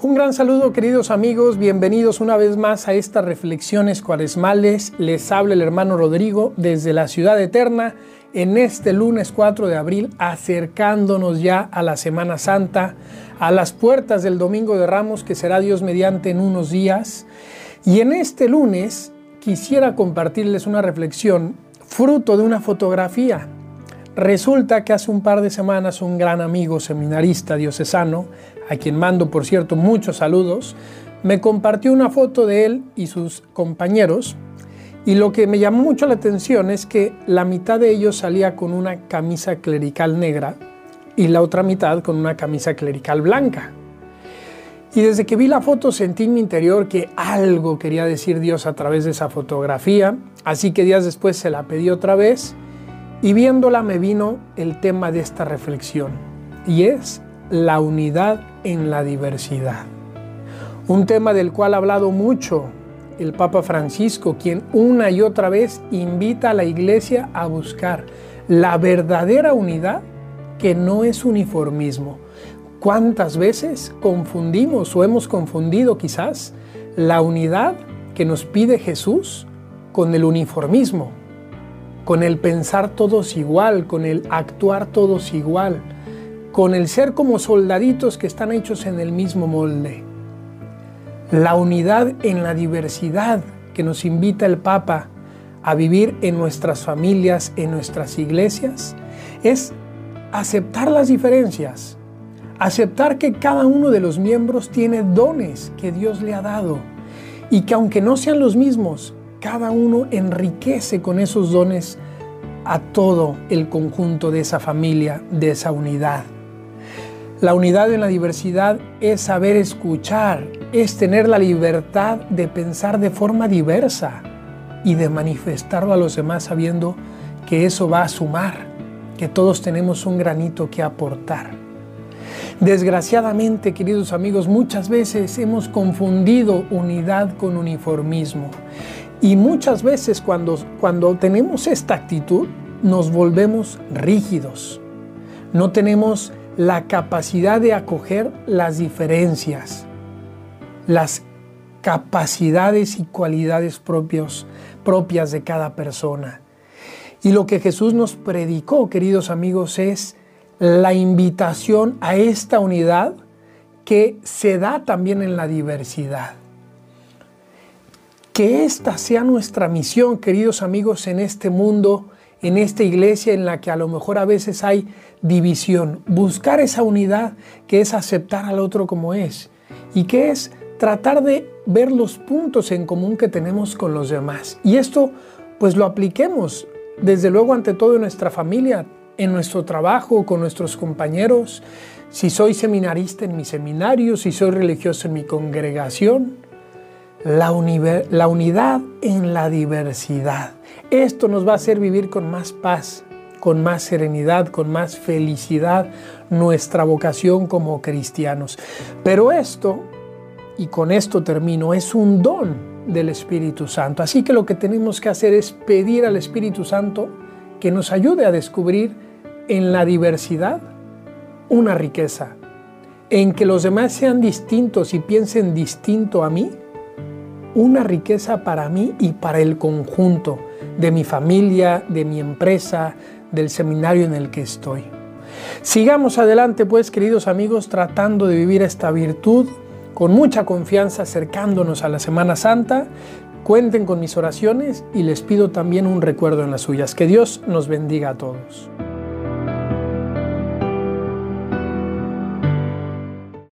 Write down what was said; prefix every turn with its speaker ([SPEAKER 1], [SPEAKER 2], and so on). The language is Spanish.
[SPEAKER 1] Un gran saludo queridos amigos, bienvenidos una vez más a estas reflexiones cuaresmales. Les habla el hermano Rodrigo desde la ciudad eterna en este lunes 4 de abril, acercándonos ya a la Semana Santa, a las puertas del Domingo de Ramos que será Dios mediante en unos días. Y en este lunes quisiera compartirles una reflexión fruto de una fotografía. Resulta que hace un par de semanas un gran amigo seminarista diocesano, a quien mando por cierto muchos saludos, me compartió una foto de él y sus compañeros y lo que me llamó mucho la atención es que la mitad de ellos salía con una camisa clerical negra y la otra mitad con una camisa clerical blanca. Y desde que vi la foto sentí en mi interior que algo quería decir Dios a través de esa fotografía, así que días después se la pedí otra vez y viéndola me vino el tema de esta reflexión, y es la unidad en la diversidad. Un tema del cual ha hablado mucho el Papa Francisco, quien una y otra vez invita a la Iglesia a buscar la verdadera unidad que no es uniformismo. ¿Cuántas veces confundimos o hemos confundido quizás la unidad que nos pide Jesús con el uniformismo? con el pensar todos igual, con el actuar todos igual, con el ser como soldaditos que están hechos en el mismo molde. La unidad en la diversidad que nos invita el Papa a vivir en nuestras familias, en nuestras iglesias, es aceptar las diferencias, aceptar que cada uno de los miembros tiene dones que Dios le ha dado y que aunque no sean los mismos, cada uno enriquece con esos dones a todo el conjunto de esa familia, de esa unidad. La unidad en la diversidad es saber escuchar, es tener la libertad de pensar de forma diversa y de manifestarlo a los demás sabiendo que eso va a sumar, que todos tenemos un granito que aportar. Desgraciadamente, queridos amigos, muchas veces hemos confundido unidad con uniformismo y muchas veces cuando, cuando tenemos esta actitud nos volvemos rígidos. No tenemos la capacidad de acoger las diferencias, las capacidades y cualidades propios, propias de cada persona. Y lo que Jesús nos predicó, queridos amigos, es la invitación a esta unidad que se da también en la diversidad. Que esta sea nuestra misión, queridos amigos, en este mundo, en esta iglesia en la que a lo mejor a veces hay división. Buscar esa unidad que es aceptar al otro como es y que es tratar de ver los puntos en común que tenemos con los demás. Y esto pues lo apliquemos desde luego ante todo en nuestra familia, en nuestro trabajo, con nuestros compañeros, si soy seminarista en mi seminario, si soy religioso en mi congregación la, unidad en la diversidad. Esto nos va a hacer vivir con más paz, con más serenidad, con más felicidad nuestra vocación como cristianos. Pero esto, y con esto termino, es un don del Espíritu Santo. Así que lo que tenemos que hacer es pedir al Espíritu Santo que nos ayude a descubrir en la diversidad una riqueza, en que los demás sean distintos y piensen distinto a mí, una riqueza para mí y para el conjunto de mi familia, de mi empresa, del seminario en el que estoy. Sigamos adelante, pues, queridos amigos, tratando de vivir esta virtud con mucha confianza, acercándonos a la Semana Santa. Cuenten con mis oraciones y les pido también un recuerdo en las suyas. Que Dios nos bendiga a todos.